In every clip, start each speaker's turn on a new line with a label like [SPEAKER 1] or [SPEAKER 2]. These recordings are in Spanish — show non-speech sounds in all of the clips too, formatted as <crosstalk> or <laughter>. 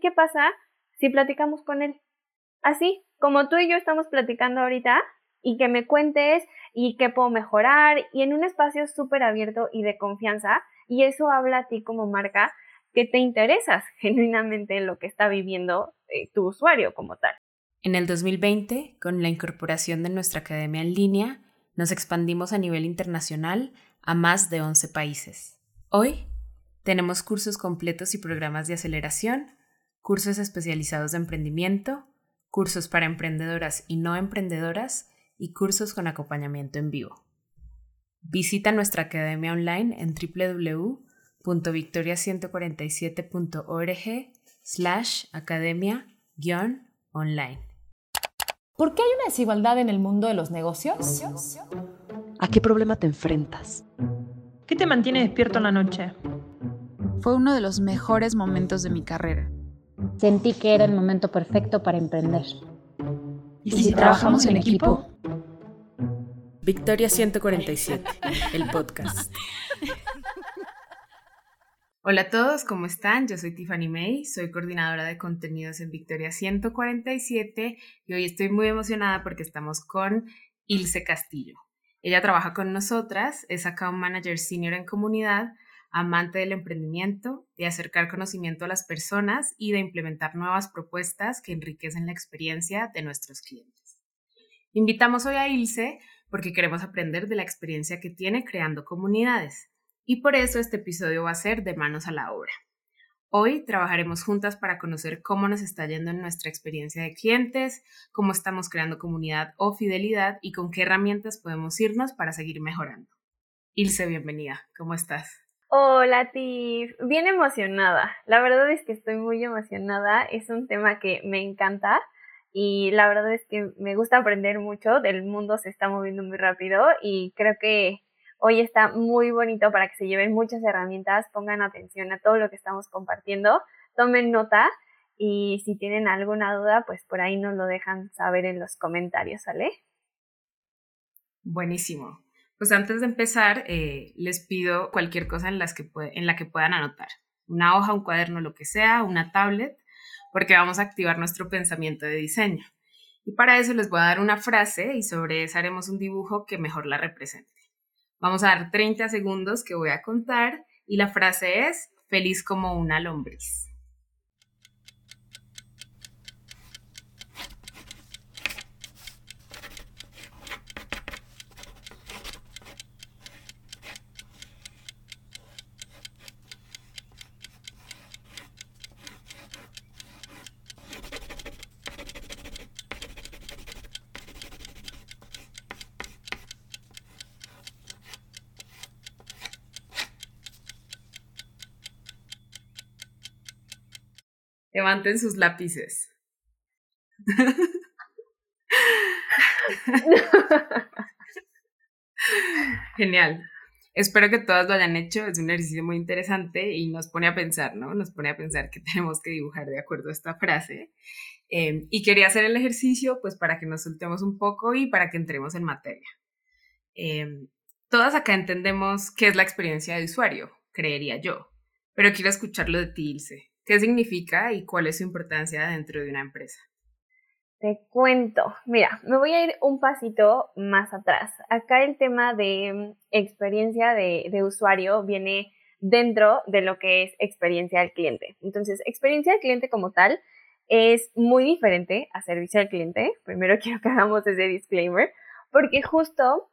[SPEAKER 1] ¿Qué pasa si platicamos con él? Así, como tú y yo estamos platicando ahorita, y que me cuentes y qué puedo mejorar y en un espacio súper abierto y de confianza y eso habla a ti como marca que te interesas <laughs> genuinamente en lo que está viviendo eh, tu usuario como tal.
[SPEAKER 2] En el 2020, con la incorporación de nuestra academia en línea, nos expandimos a nivel internacional a más de 11 países. Hoy tenemos cursos completos y programas de aceleración, cursos especializados de emprendimiento, cursos para emprendedoras y no emprendedoras y cursos con acompañamiento en vivo. Visita nuestra academia online en www.victoria147.org slash academia-online.
[SPEAKER 3] ¿Por qué hay una desigualdad en el mundo de los negocios?
[SPEAKER 4] ¿A qué problema te enfrentas?
[SPEAKER 5] ¿Qué te mantiene despierto en la noche?
[SPEAKER 6] Fue uno de los mejores momentos de mi carrera.
[SPEAKER 7] Sentí que era el momento perfecto para emprender.
[SPEAKER 6] ¿Y si, trabajamos en equipo?
[SPEAKER 2] Victoria 147, el podcast. <laughs> Hola a todos, ¿cómo están? Yo soy Tiffany May, soy coordinadora de contenidos en Victoria 147 y hoy estoy muy emocionada porque estamos con Ilse Castillo. Ella trabaja con nosotras, es account manager senior en comunidad, amante del emprendimiento, de acercar conocimiento a las personas y de implementar nuevas propuestas que enriquecen la experiencia de nuestros clientes. Invitamos hoy a Ilse porque queremos aprender de la experiencia que tiene creando comunidades. Y por eso este episodio va a ser de manos a la obra. Hoy trabajaremos juntas para conocer cómo nos está yendo en nuestra experiencia de clientes, cómo estamos creando comunidad o fidelidad y con qué herramientas podemos irnos para seguir mejorando. Ilse, bienvenida. ¿Cómo estás?
[SPEAKER 1] Hola, Tiff. Bien emocionada. La verdad es que estoy muy emocionada. Es un tema que me encanta y la verdad es que me gusta aprender mucho, del mundo se está moviendo muy rápido y creo que hoy está muy bonito para que se lleven muchas herramientas, pongan atención a todo lo que estamos compartiendo, tomen nota y si tienen alguna duda, pues por ahí nos lo dejan saber en los comentarios, ¿sale?
[SPEAKER 2] Buenísimo. Pues antes de empezar, eh, les pido cualquier cosa en, en la que puedan anotar. Una hoja, un cuaderno, lo que sea, una tablet porque vamos a activar nuestro pensamiento de diseño. Y para eso les voy a dar una frase y sobre esa haremos un dibujo que mejor la represente. Vamos a dar 30 segundos que voy a contar y la frase es feliz como una lombriz. Levanten sus lápices. Genial. Espero que todas lo hayan hecho. Es un ejercicio muy interesante y nos pone a pensar, ¿no? Nos pone a pensar que <laughs> tenemos que dibujar de acuerdo a esta frase. Em, y quería hacer el ejercicio, pues, para que nos soltemos un poco y para que entremos en materia. Em, todas acá entendemos qué es la experiencia de usuario, creería yo. Pero quiero escucharlo de ti, Ilse. ¿Qué significa y cuál es su importancia dentro de una empresa?
[SPEAKER 1] Te cuento, mira, me voy a ir un pasito más atrás. Acá el tema de mm, experiencia de, usuario viene dentro de lo que es experiencia del cliente. Entonces, experiencia del cliente como tal es muy diferente a servicio al cliente. Primero <laughs> quiero que hagamos ese disclaimer, porque justo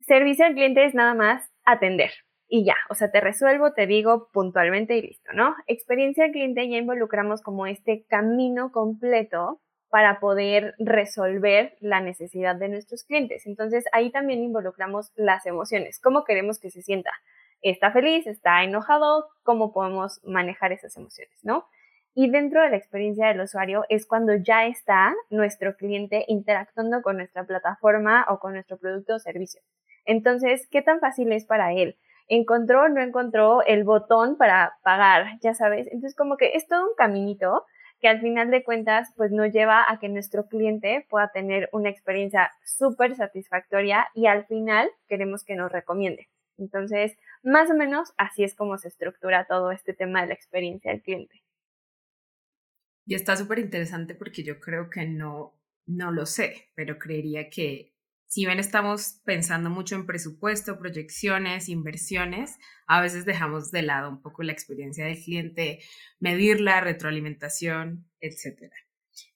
[SPEAKER 1] servicio al cliente es nada más atender y ya, o sea, te resuelvo, te digo puntualmente y listo, ¿no? Experiencia del cliente ya involucramos como este camino completo para poder resolver la necesidad de nuestros clientes. Entonces ahí también involucramos las emociones, cómo queremos que se sienta. ¿Está feliz? ¿Está enojado? ¿Cómo podemos manejar esas emociones, no? Y dentro de la experiencia del usuario es cuando ya está nuestro cliente interactuando con nuestra plataforma o con nuestro producto o servicio. Entonces, ¿qué tan fácil es para él? Encontró o no encontró el botón para pagar, ya sabes. Entonces, como que es todo un caminito que al final de cuentas, pues nos lleva a que nuestro cliente pueda tener una experiencia súper satisfactoria y al final queremos que nos recomiende. Entonces, más o menos así es como se estructura todo este tema de la experiencia del cliente.
[SPEAKER 2] Y está súper interesante porque yo creo que no, no lo sé, pero creería que si bien estamos pensando mucho en presupuesto, proyecciones, inversiones, a veces dejamos de lado un poco la experiencia del cliente, medirla, retroalimentación, etc.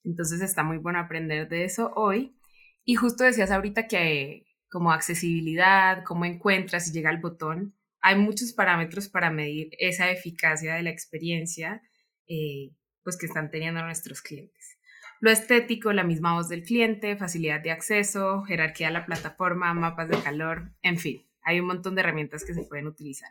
[SPEAKER 2] Entonces está muy bueno aprender de eso hoy. Y justo decías ahorita que como accesibilidad, cómo encuentras y llega el botón, hay muchos parámetros para medir esa eficacia de la experiencia eh, pues que están teniendo nuestros clientes. Lo estético, la misma voz del cliente, facilidad de acceso, jerarquía de la plataforma, mapas de calor, en fin, hay un montón de herramientas que se pueden utilizar.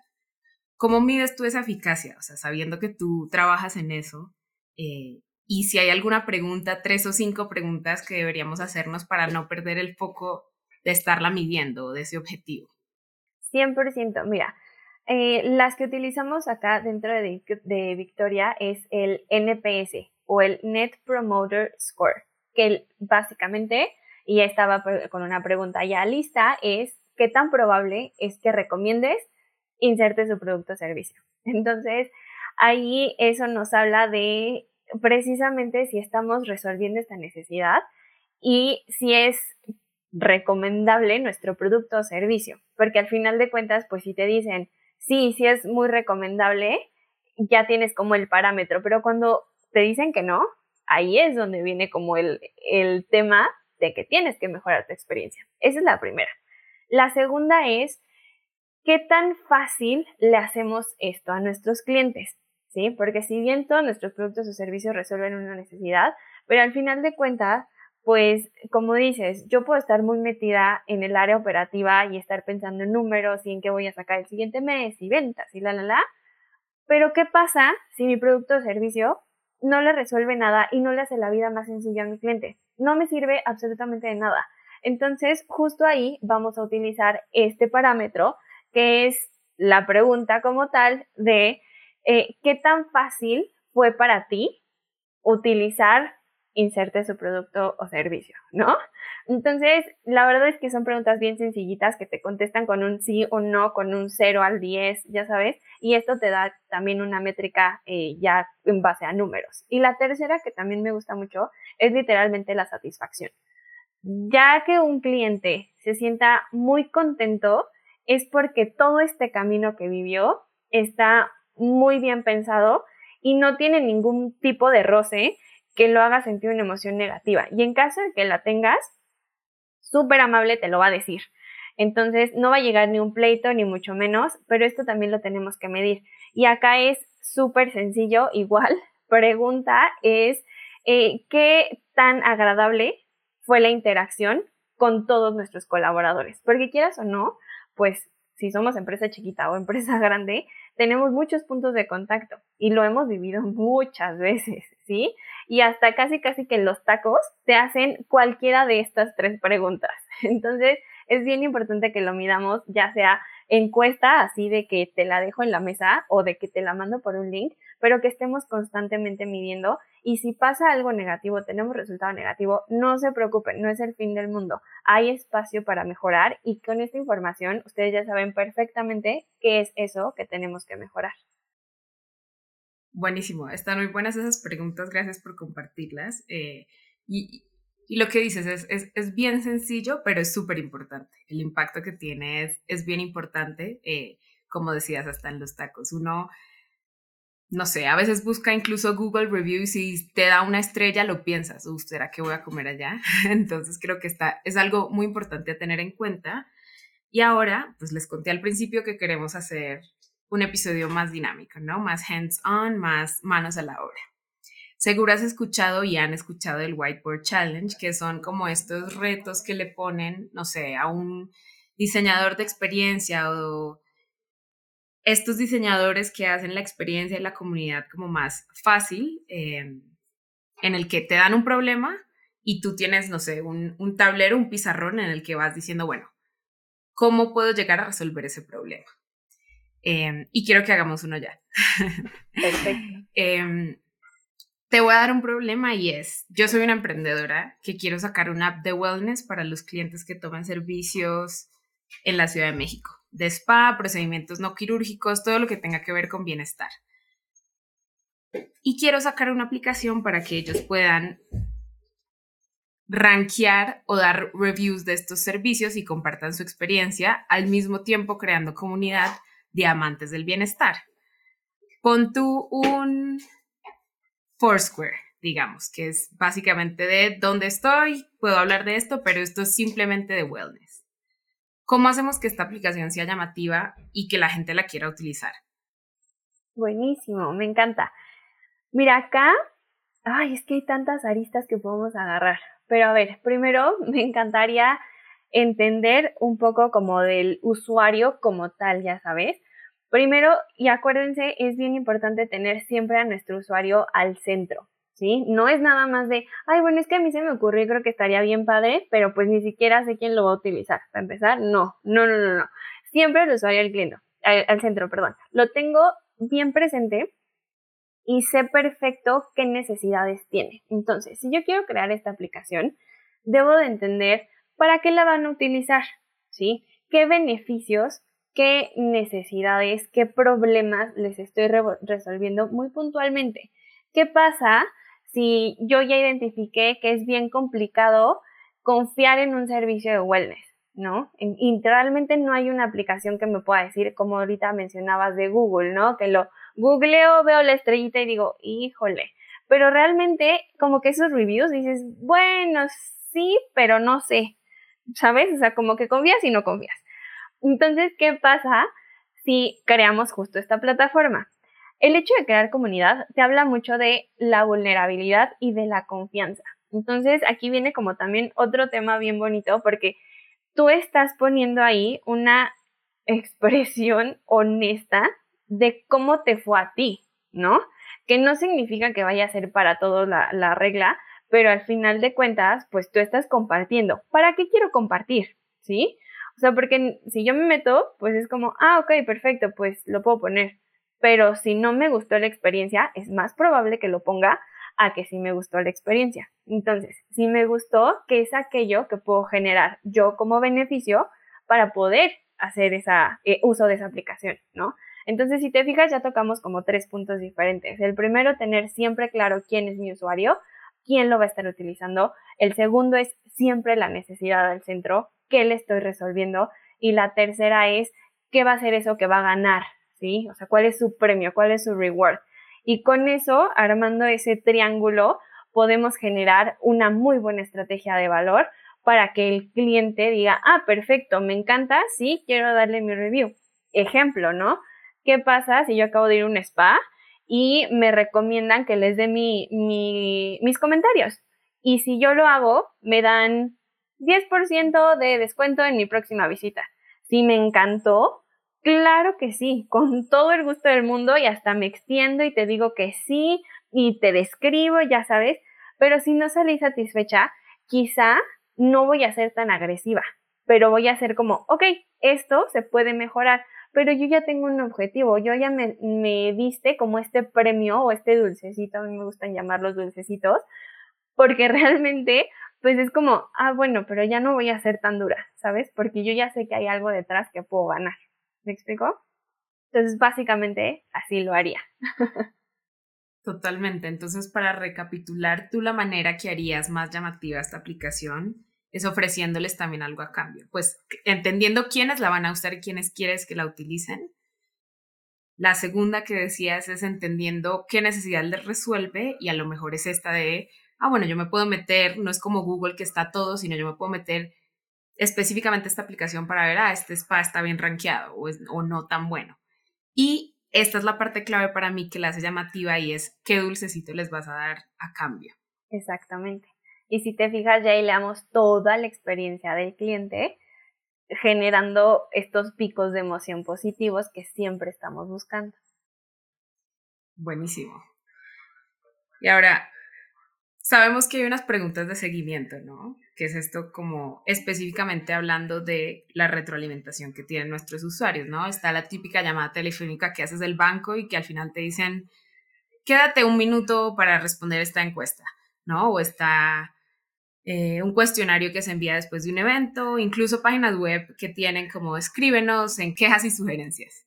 [SPEAKER 2] ¿Cómo mides tú esa eficacia? O sea, sabiendo que tú trabajas en eso, eh, y si hay alguna pregunta, tres o cinco preguntas que deberíamos hacernos para no perder el foco de estarla midiendo, de ese objetivo.
[SPEAKER 1] 100%, mira, eh, las que utilizamos acá dentro de, de Victoria es el NPS, o el Net Promoter Score, que básicamente, y ya estaba con una pregunta ya lista, es qué tan probable es que recomiendes inserte su producto o servicio. <laughs> Entonces, ahí eso nos habla de precisamente si estamos resolviendo esta necesidad y si es recomendable nuestro producto o servicio, porque al final de cuentas, pues si te dicen, sí, sí es muy recomendable, ya tienes como el parámetro, pero cuando te dicen que no, ahí es donde viene como el, el tema de que tienes que mejorar tu experiencia. Esa es la primera. La segunda es, ¿qué tan fácil le hacemos esto a nuestros clientes? ¿Sí? Porque si bien todos nuestros productos o servicios resuelven una necesidad, pero al final de cuentas, pues como dices, yo puedo estar muy metida en el área operativa y estar pensando en números y en qué voy a sacar el siguiente mes y ventas y la, la, la. Pero ¿qué pasa si mi producto o servicio no le resuelve nada y no le hace la vida más sencilla a mi cliente. No me sirve absolutamente de nada. Entonces, justo ahí vamos a utilizar este parámetro, que es la pregunta como tal de eh, qué tan fácil fue para ti utilizar inserte su producto o servicio, ¿no? Entonces, la verdad es que son preguntas bien sencillitas que te contestan con un sí o no, con un 0 al 10, ya sabes, y esto te da también una métrica eh, ya en base a números. Y la tercera, que también me gusta mucho, es literalmente la satisfacción. Ya que un cliente se sienta muy contento, es porque todo este camino que vivió está muy bien pensado y no tiene ningún tipo de roce que lo haga sentir una emoción negativa. Y en caso de que la tengas, súper amable te lo va a decir. Entonces, no va a llegar ni un pleito, ni mucho menos, pero esto también lo tenemos que medir. Y acá es súper sencillo, <laughs> igual, pregunta es, eh, ¿qué tan agradable fue la interacción con todos nuestros colaboradores? Porque quieras o no, pues si somos empresa chiquita o empresa <laughs> grande, tenemos muchos puntos de contacto y lo hemos vivido <laughs> muchas veces, ¿sí? Y hasta casi casi que los tacos te hacen cualquiera de estas tres preguntas. <laughs> Entonces, es bien importante que lo midamos, ya sea encuesta, así de que te la dejo en la mesa o de que te la mando por un link, pero que estemos constantemente midiendo y si pasa algo negativo, tenemos resultado negativo, no se preocupen, no es el fin del mundo. Hay espacio para mejorar y con esta información ustedes ya saben perfectamente qué es eso que tenemos que mejorar.
[SPEAKER 2] Buenísimo, están muy buenas esas preguntas, gracias por compartirlas. Eh, y, lo que dices es, es, es bien sencillo, pero es súper importante. El impacto que tiene es, es bien importante, eh, como decías, hasta en los tacos. Uno no sé, a veces busca incluso Google Reviews y te da una estrella lo piensas, ¿o será que voy a comer allá? <laughs> Entonces creo que está, es algo muy importante a tener en cuenta. Y ahora, pues les conté al principio que queremos hacer un episodio más dinámico, ¿no? Más hands-on, más manos a la obra. Seguro has escuchado y han escuchado el Whiteboard Challenge, que son como estos retos que le ponen, no sé, a un diseñador de experiencia o estos diseñadores que hacen la experiencia de la comunidad como más fácil, em, en el que te dan un problema y tú tienes, no sé, un, un, tablero, un pizarrón en el que vas diciendo, bueno, ¿cómo puedo llegar a resolver ese problema? Em, y quiero que hagamos uno ya.
[SPEAKER 1] Perfecto. <laughs>
[SPEAKER 2] Em, te voy a dar un problema y es, yo soy una emprendedora que quiero sacar una app de wellness para los clientes que toman servicios en la Ciudad de México de spa, procedimientos no quirúrgicos, todo lo que tenga que ver con bienestar. y quiero sacar una aplicación para que ellos puedan rankear o dar reviews de estos servicios y compartan su experiencia, al mismo tiempo creando comunidad de amantes del bienestar. Pon tú un Foursquare, digamos, que es básicamente de dónde estoy, puedo hablar de esto, pero esto es simplemente de wellness. ¿Cómo hacemos que esta aplicación sea llamativa y que la gente la quiera utilizar?
[SPEAKER 1] Buenísimo, me encanta. Mira, acá, ay, es que hay tantas aristas que podemos agarrar. Pero a ver, primero <laughs> me encantaría entender un poco como del usuario como tal, ya sabes. Primero, y acuérdense, es bien importante tener siempre a nuestro usuario al centro, ¿sí? No es nada más de, ay, bueno, es que a mí se me ocurrió y creo que estaría bien padre, pero pues ni siquiera sé quién lo va a utilizar. Para empezar, no, no, no, no, no. Siempre el usuario al al centro, perdón. Lo tengo bien presente y sé perfecto qué necesidades tiene. Entonces, si yo quiero crear esta aplicación, debo de entender para qué la van a utilizar, ¿sí? ¿Qué beneficios, qué necesidades, qué problemas les estoy resolviendo muy puntualmente? ¿Qué pasa si yo ya identifiqué que es bien complicado confiar en un servicio de wellness? ¿no? Y realmente no hay una aplicación que me pueda decir, como ahorita mencionabas de Google, ¿no? Que lo googleo, veo la estrellita y digo, híjole. Pero realmente, como que esos reviews dices, bueno, sí, pero no sé, ¿sabes? O sea, como que confías y no confías. Entonces, ¿qué pasa si creamos justo esta plataforma? El hecho de crear comunidad te habla mucho de la vulnerabilidad y de la confianza. Entonces, aquí viene como también otro tema bien bonito porque tú estás poniendo ahí una expresión honesta de cómo te fue a ti, ¿no? Que no significa que vaya a ser para todos la, la regla, pero al final de cuentas, pues tú estás compartiendo. ¿Para qué quiero compartir? ¿Sí? O sea, porque si yo me meto, pues es como, ah, ok, perfecto, pues lo puedo poner. Pero si no me gustó la experiencia, es más probable que lo ponga a que sí me gustó la experiencia. Entonces, si me gustó, ¿qué es aquello que puedo generar yo como beneficio para poder hacer esa eh, uso de esa aplicación, ¿no? Entonces, si te fijas, ya tocamos como tres puntos diferentes. El primero, tener siempre claro quién es mi usuario, quién lo va a estar utilizando. El segundo es siempre la necesidad del centro, qué le estoy resolviendo. Y la tercera es qué va a ser eso que va a ganar, ¿sí? O sea, cuál es su premio, cuál es su reward. Y con eso, armando ese triángulo, podemos generar una muy buena estrategia de valor para que el cliente diga, ah, perfecto, me encanta, sí, quiero darle mi review. Ejemplo, ¿no? ¿Qué pasa si yo acabo de ir a un spa y me recomiendan que les dé mi, mis comentarios? Y si yo lo hago, me dan 10% de descuento en mi próxima visita. Si me encantó, Claro que sí, con todo el gusto del mundo y hasta me extiendo y te digo que sí y te describo, ya sabes, pero si no salí satisfecha, quizá no voy a ser tan agresiva, pero voy a ser como, ok, esto se puede mejorar, pero yo ya tengo un objetivo, yo ya me, me diste como este premio o este dulcecito, a mí me gustan llamarlos dulcecitos, porque <laughs> realmente pues es como, ah, bueno, pero ya no voy a ser tan dura, ¿sabes? Porque yo ya sé que hay algo detrás que puedo ganar. ¿Me explico? Entonces, básicamente, así lo haría. <laughs>
[SPEAKER 2] Totalmente. Entonces, para recapitular, tú la manera que harías más llamativa esta aplicación es ofreciéndoles también algo a cambio. Pues entendiendo quiénes la van a usar y quiénes quieres que la utilicen. La segunda que decías es entendiendo qué necesidad les resuelve y a lo mejor es esta de, ah, bueno, yo me puedo meter, no es como Google que está todo, sino yo me puedo meter específicamente esta aplicación para ver, ah, este spa está bien rankeado o, o no tan bueno. Y esta es la parte clave para mí que la hace llamativa y es qué dulcecito les vas a dar a cambio.
[SPEAKER 1] Exactamente. Y si te fijas, ya ahí le damos toda la experiencia del cliente, generando estos picos de emoción positivos que siempre estamos buscando.
[SPEAKER 2] Buenísimo. Y ahora, sabemos que hay unas preguntas de seguimiento, ¿no? Que es esto como específicamente hablando de la retroalimentación que tienen nuestros usuarios, ¿no? Está la típica llamada telefónica que haces del banco y que al final te dicen, quédate un minuto para responder esta encuesta, ¿no? O está eh, un cuestionario que se envía después de un evento, incluso páginas web que tienen como escríbenos en quejas y sugerencias.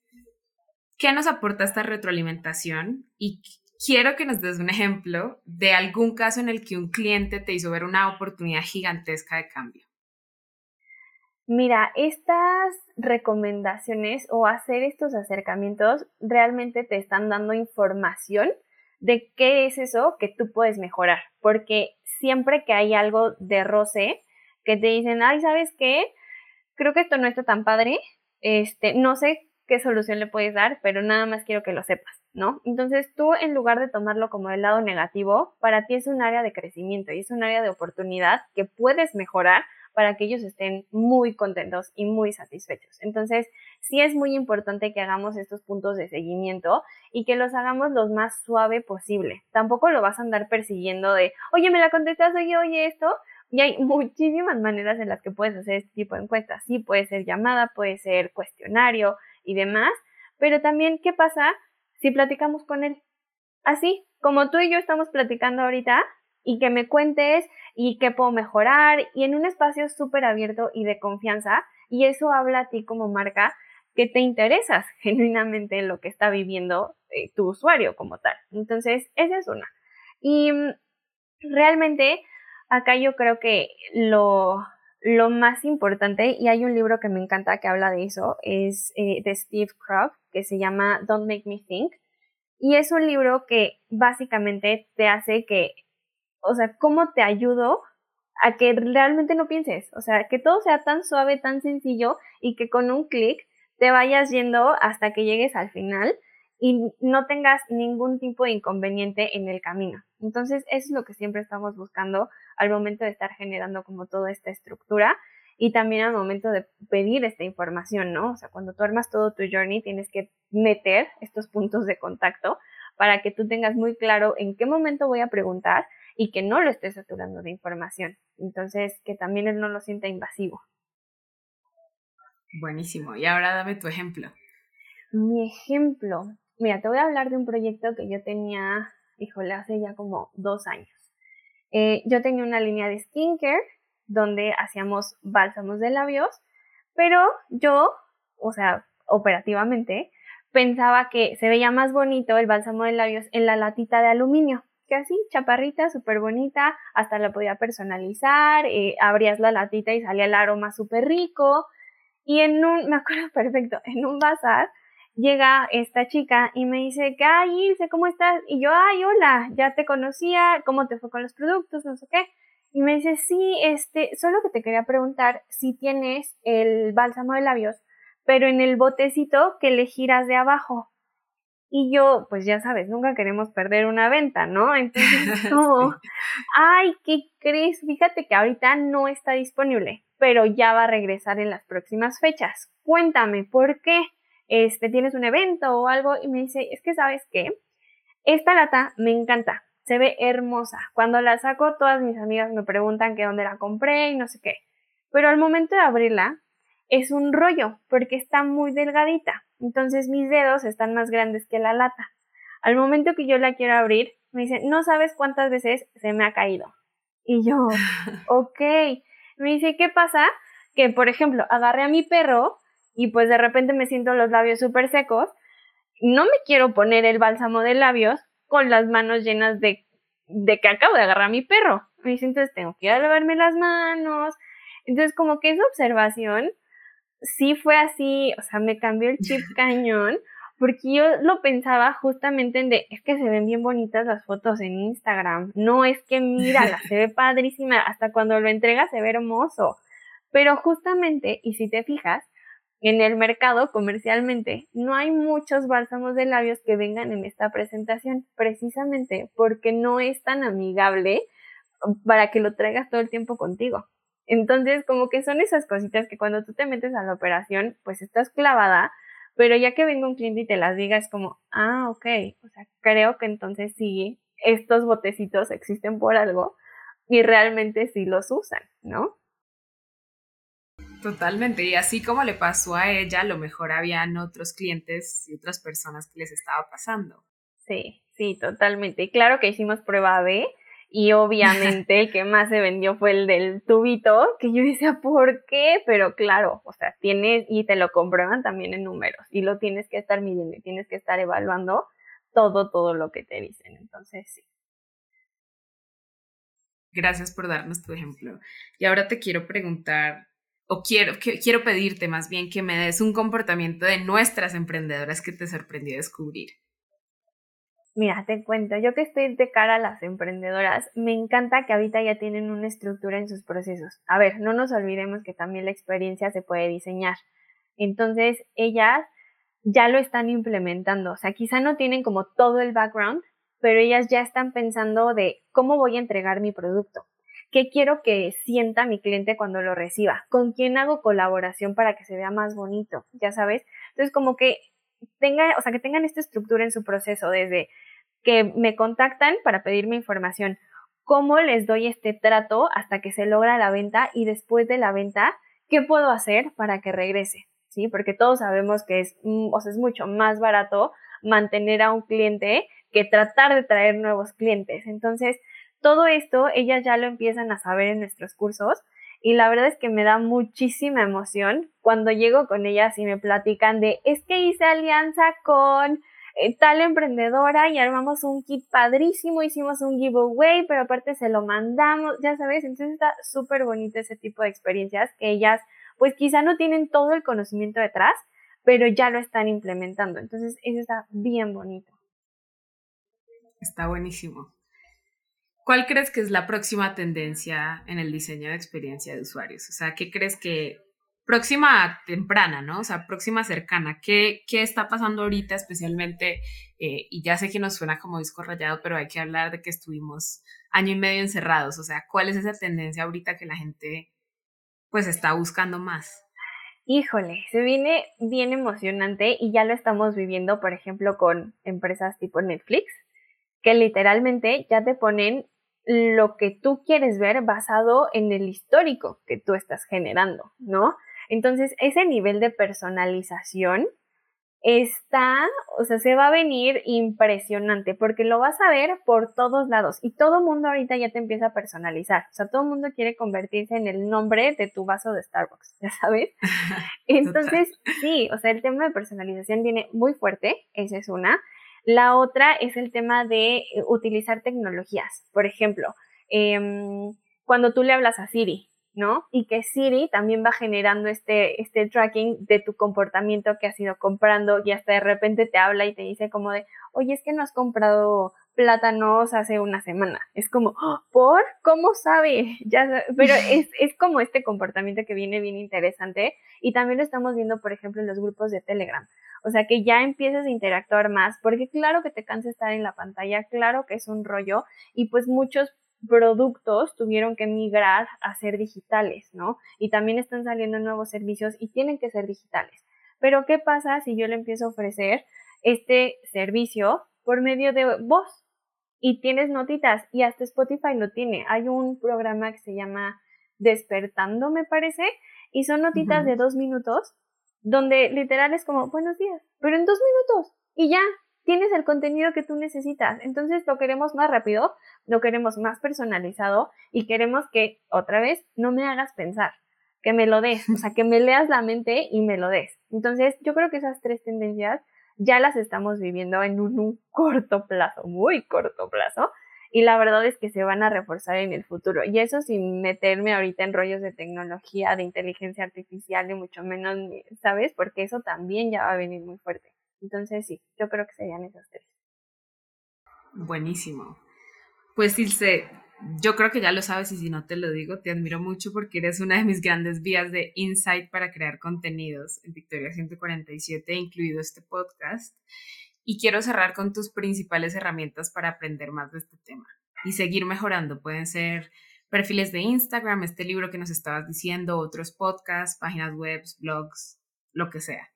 [SPEAKER 2] ¿Qué nos aporta esta retroalimentación y quiero que nos des un ejemplo de algún caso en el que un cliente te hizo ver una oportunidad gigantesca de cambio.
[SPEAKER 1] Mira, estas recomendaciones o hacer estos acercamientos realmente te están dando información de qué es eso que tú puedes mejorar, porque siempre que hay algo de roce, que te dicen, ay, ¿sabes qué? Creo que esto no está tan padre, este, no sé qué solución le puedes dar, pero nada más quiero que lo sepas, ¿no? Entonces tú, en lugar de tomarlo como el lado negativo, para ti es un área de crecimiento y es un área de oportunidad que puedes mejorar para que ellos estén muy contentos y muy satisfechos. Entonces, sí es muy importante que hagamos estos puntos de seguimiento y que los hagamos lo más suave posible. Tampoco lo vas a andar persiguiendo de, oye, me la contestas, oye, oye, esto. Y hay muchísimas maneras en las que puedes hacer este tipo de encuestas. Sí, puede ser llamada, puede ser cuestionario y demás. Pero también, ¿qué pasa si platicamos con él? Así, como tú y yo estamos platicando ahorita, y que me cuentes y qué puedo mejorar y en un espacio súper abierto y de confianza y eso habla a ti como marca que te interesas <laughs> genuinamente en lo que está viviendo eh, tu usuario como tal. Entonces, esa es una. Y mm, realmente acá yo creo que lo, lo más importante, y hay un libro que me encanta que habla de eso, es eh, de Steve Krug, que se llama Don't Make Me Think. Y es un libro que básicamente te hace que o sea, cómo te ayudo a que realmente no pienses, o sea, que todo sea tan suave, tan sencillo y que con un clic te vayas yendo hasta que llegues al final y no tengas ningún tipo de inconveniente en el camino. Entonces, es lo que siempre estamos buscando al momento de estar generando como toda esta estructura y también al momento de pedir esta información, ¿no? O sea, cuando tú armas todo tu journey, tienes que meter estos puntos de contacto para que tú tengas muy claro en qué momento voy a preguntar y que no lo esté saturando de información. Entonces, que también él no lo sienta invasivo.
[SPEAKER 2] Buenísimo. Y ahora dame tu ejemplo.
[SPEAKER 1] Mi ejemplo. Mira, te voy a hablar de un proyecto que yo tenía, híjole, hace ya como dos años. Eh, yo tenía una línea de skincare donde hacíamos bálsamos de labios, pero yo, o sea, operativamente, pensaba que se veía más bonito el bálsamo de labios en la latita de aluminio que así, chaparrita, súper bonita, hasta la podía personalizar, eh, abrías la latita y salía el aroma súper rico. Y en un, <laughs> me acuerdo perfecto, en un bazar llega esta chica y me dice, ay, Ilse, ¿cómo estás? Y yo, ay, hola, ya te conocía, ¿cómo te fue con los productos? No sé qué. Y me dice, sí, este, solo que te quería preguntar si tienes el bálsamo de labios, pero en el botecito que le giras de abajo. Y yo, pues ya sabes, nunca queremos perder una venta, ¿no? Entonces, <laughs> como, ay, ¿qué crees? Fíjate que ahorita no está disponible, pero ya va a regresar en las próximas fechas. Cuéntame, ¿por qué? Este, ¿tienes un evento o algo? Y me dice, es que sabes qué, esta lata me encanta, se ve hermosa. Cuando la saco, todas mis amigas me preguntan que dónde la compré y no sé qué. Pero al momento de abrirla, es un rollo, porque está muy delgadita. Entonces mis dedos están más grandes que la lata. Al momento que yo la quiero abrir, me dice, no sabes cuántas veces se me ha caído. Y yo, <laughs> ok. Me dice, ¿qué pasa? Que, por ejemplo, agarré a mi perro y pues de repente me siento los labios súper secos. No me quiero poner el bálsamo de labios con las manos llenas de, de que acabo de agarrar a mi perro. Me dice, entonces tengo que ir a lavarme las manos. Entonces, como que esa observación sí fue así, o sea, me cambió el chip <laughs> cañón, porque yo lo pensaba justamente en de, es que se ven bien bonitas las fotos en Instagram, no es que mírala, se ve padrísima, hasta cuando lo entrega se ve hermoso, pero justamente, y si te fijas, en el mercado comercialmente no hay muchos bálsamos de labios que vengan en esta presentación, precisamente porque no es tan amigable para que lo traigas todo el tiempo contigo. Entonces, como que son esas cositas que cuando tú te metes a la operación, pues estás clavada, pero ya que venga un cliente y te las diga, es como, ah, ok, o sea, creo que entonces sí, estos botecitos existen por algo y realmente sí los usan, ¿no?
[SPEAKER 2] Totalmente, y así como le pasó a ella, a lo mejor habían otros clientes y otras personas que les estaba pasando.
[SPEAKER 1] Sí, sí, totalmente. Y claro que hicimos prueba B y obviamente el que más se vendió fue el del tubito, que yo decía, ¿por qué? Pero claro, o sea, tienes, y te lo comprueban también en números, y lo tienes que estar midiendo y tienes que estar evaluando todo, todo lo que te dicen. Entonces, sí.
[SPEAKER 2] Gracias por darnos tu ejemplo. Y ahora te quiero preguntar, o quiero, quiero pedirte más bien que me des un comportamiento de nuestras emprendedoras que te sorprendió descubrir.
[SPEAKER 1] Mira, te cuento, yo que estoy de cara a las emprendedoras, me encanta que ahorita ya tienen una estructura en sus procesos. A ver, no nos olvidemos que también la experiencia se puede diseñar. Entonces, ellas ya lo están implementando. O sea, quizá no tienen como todo el background, pero ellas ya están pensando de cómo voy a entregar mi producto, qué quiero que sienta mi cliente cuando lo reciba, con quién hago colaboración para que se vea más bonito, ya sabes. Entonces, como que tenga, o sea, que tengan esta estructura en su proceso desde que me contactan para pedirme información, cómo les doy este trato hasta que se logra la venta y después de la venta, qué puedo hacer para que regrese, ¿sí? Porque todos sabemos que es, mm, o sea, es mucho más barato mantener a un cliente que tratar de traer nuevos clientes. Entonces, todo esto ellas ya lo empiezan a saber en nuestros cursos y la verdad es que me da muchísima emoción cuando llego con ellas y me platican de es que hice alianza con eh, tal emprendedora y armamos un kit padrísimo, hicimos un giveaway, pero aparte se lo mandamos, ya sabes, entonces está súper bonito ese tipo de experiencias que ellas pues quizá no tienen todo el conocimiento detrás, pero ya lo están implementando. Entonces eso está bien bonito.
[SPEAKER 2] Está buenísimo. ¿Cuál crees que es la próxima tendencia en el diseño de experiencia de usuarios? O sea, ¿qué crees que próxima temprana, ¿no? O sea, próxima cercana. ¿Qué, qué está pasando ahorita especialmente? Eh, y ya sé que nos suena como disco rayado, pero hay que hablar de que estuvimos año y medio encerrados. O sea, ¿cuál es esa tendencia ahorita que la gente pues está buscando más?
[SPEAKER 1] Híjole, se viene bien emocionante y ya lo estamos viviendo, por ejemplo, con empresas tipo Netflix, que literalmente ya te ponen lo que tú quieres ver basado en el histórico que tú estás generando, ¿no? Entonces, ese nivel de personalización está, o sea, se va a venir impresionante porque lo vas a ver por todos lados y todo mundo ahorita ya te empieza a personalizar. O sea, todo el mundo quiere convertirse en el nombre de tu vaso de Starbucks, <laughs> ya sabes. <laughs> Entonces, sí, o sea, el tema de personalización viene muy fuerte, esa es una. La otra es el tema de eh, utilizar tecnologías. Por ejemplo, em, cuando tú le hablas a Siri, ¿no? Y que Siri también va generando este, este tracking de tu comportamiento que has ido comprando y hasta de repente te habla y te dice como de, oye, es que no has comprado plátanos hace una semana. Es como, ¡Oh! ¿por? ¿Cómo sabe? <laughs> Ya, pero <laughs> es, es como este comportamiento que viene bien interesante y también lo estamos viendo, por ejemplo, en los grupos de Telegram. O sea, que ya empieces a interactuar más, porque claro que te cansa estar en la pantalla, claro que es un rollo y pues muchos productos tuvieron que migrar a ser digitales, ¿no? Y también están saliendo nuevos servicios y tienen que ser digitales. Pero ¿qué pasa si yo le empiezo a ofrecer este servicio por medio de voz? Y tienes notitas y hasta Spotify lo tiene. Hay un programa que se llama Despertando, me parece, y son notitas de dos minutos donde literal es como, buenos días, pero en dos minutos y ya tienes el contenido que tú necesitas. Entonces lo queremos más rápido, lo queremos más personalizado y queremos que, otra vez, no me hagas pensar, que me lo des, o sea, que me leas la mente y me lo des. Entonces yo creo que esas tres tendencias ya las estamos viviendo en un corto plazo, muy corto plazo, y la verdad es que se van a reforzar en el futuro. Y eso sin meterme ahorita en rollos de tecnología, de inteligencia artificial, ni mucho menos, ¿sabes? Porque eso también ya va a venir muy fuerte. Entonces sí, yo creo que serían esas tres.
[SPEAKER 2] Buenísimo. Pues Ilse, yo creo que ya lo sabes y si no te lo digo, te admiro mucho porque eres una de mis grandes vías de insight para crear contenidos en Victoria 147, incluido este podcast y quiero cerrar con tus principales herramientas para aprender más de este tema y seguir mejorando. Pueden ser perfiles de Instagram, este libro que nos estabas diciendo, otros podcasts, páginas web, blogs, lo que sea.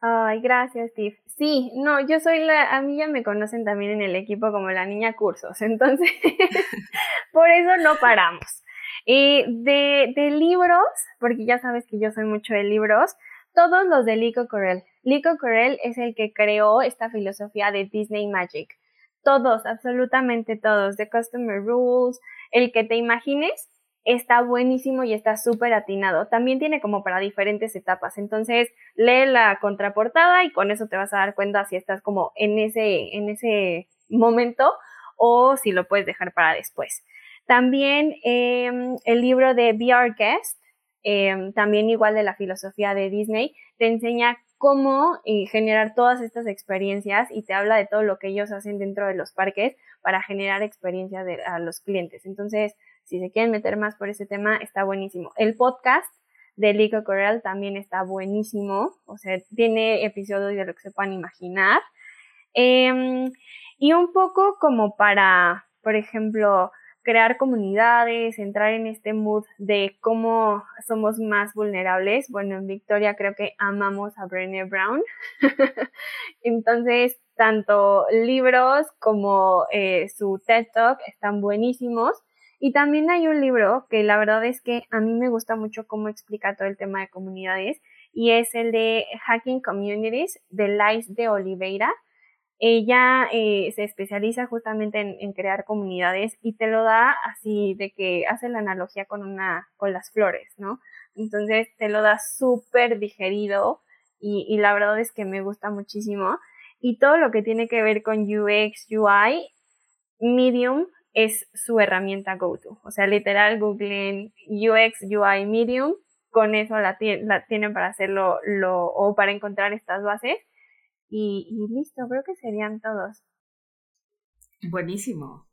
[SPEAKER 1] Ay, gracias, Steve. Sí, no, yo soy la, a mí ya me conocen también en el equipo como la niña cursos, <laughs> entonces por eso no paramos. De, de libros, porque ya sabes que yo soy mucho de libros, todos los de Lico Corel. Lico Corel es el que creó esta filosofía de Disney Magic. Todos, absolutamente todos, de Customer Rules, el que te imagines, está buenísimo y está súper atinado. También tiene como para diferentes etapas. Entonces, lee la contraportada y con eso te vas a dar cuenta si estás como en ese, en ese momento o si lo puedes dejar para después. También em, el libro de Be Our Guest, em, también igual de la filosofía de Disney, te enseña cómo eh, generar todas estas experiencias y te habla de todo lo que ellos hacen dentro de los parques para generar experiencias a los clientes. Entonces, si se quieren meter más por ese tema, está buenísimo. El podcast de Lico Corral también está buenísimo, o sea, tiene episodios de lo que se puedan imaginar. Em, y un poco como para, por ejemplo, crear comunidades, entrar en este mood de cómo somos más vulnerables. Bueno, en Victoria creo que amamos a Brené Brown. <laughs> Entonces, tanto libros como eh, su TED Talk están buenísimos. Y también hay un libro que la verdad es que a mí me gusta mucho cómo explica todo el tema de comunidades y es el de Hacking Communities de Lice de Oliveira. Ella eh, se especializa justamente en, crear comunidades y te lo da así de que hace la analogía con una, con las flores, ¿no? Entonces te lo da súper digerido y, y la verdad es que me gusta muchísimo. Y todo lo que tiene que ver con UX, UI, Medium es su herramienta go-to. O sea, literal, Google UX, UI, Medium, con eso la, tienen para hacerlo lo, o para encontrar estas bases y, listo, creo que serían todos.
[SPEAKER 2] Buenísimo.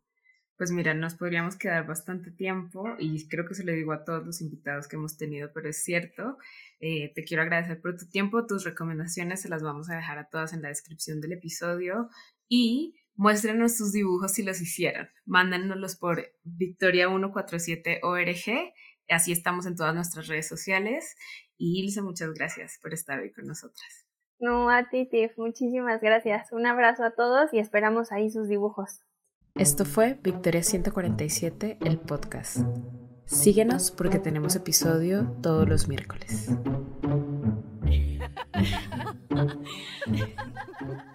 [SPEAKER 2] Pues mira, nos podríamos quedar bastante tiempo y creo que se lo digo a todos los invitados que hemos tenido, pero es cierto. Eh, te quiero agradecer por tu tiempo, tus recomendaciones se las vamos a dejar a todas en la descripción del episodio y muéstrenos tus dibujos si los hicieron. Mándanoslos por victoria147org, así estamos en todas nuestras redes sociales. Y Ilse, muchas gracias por estar hoy con nosotras.
[SPEAKER 1] No, a ti, Tiff, muchísimas gracias. Un abrazo a todos y esperamos ahí sus dibujos.
[SPEAKER 2] Esto fue Victoria 147, el podcast. Síguenos porque tenemos episodio todos los miércoles. <laughs>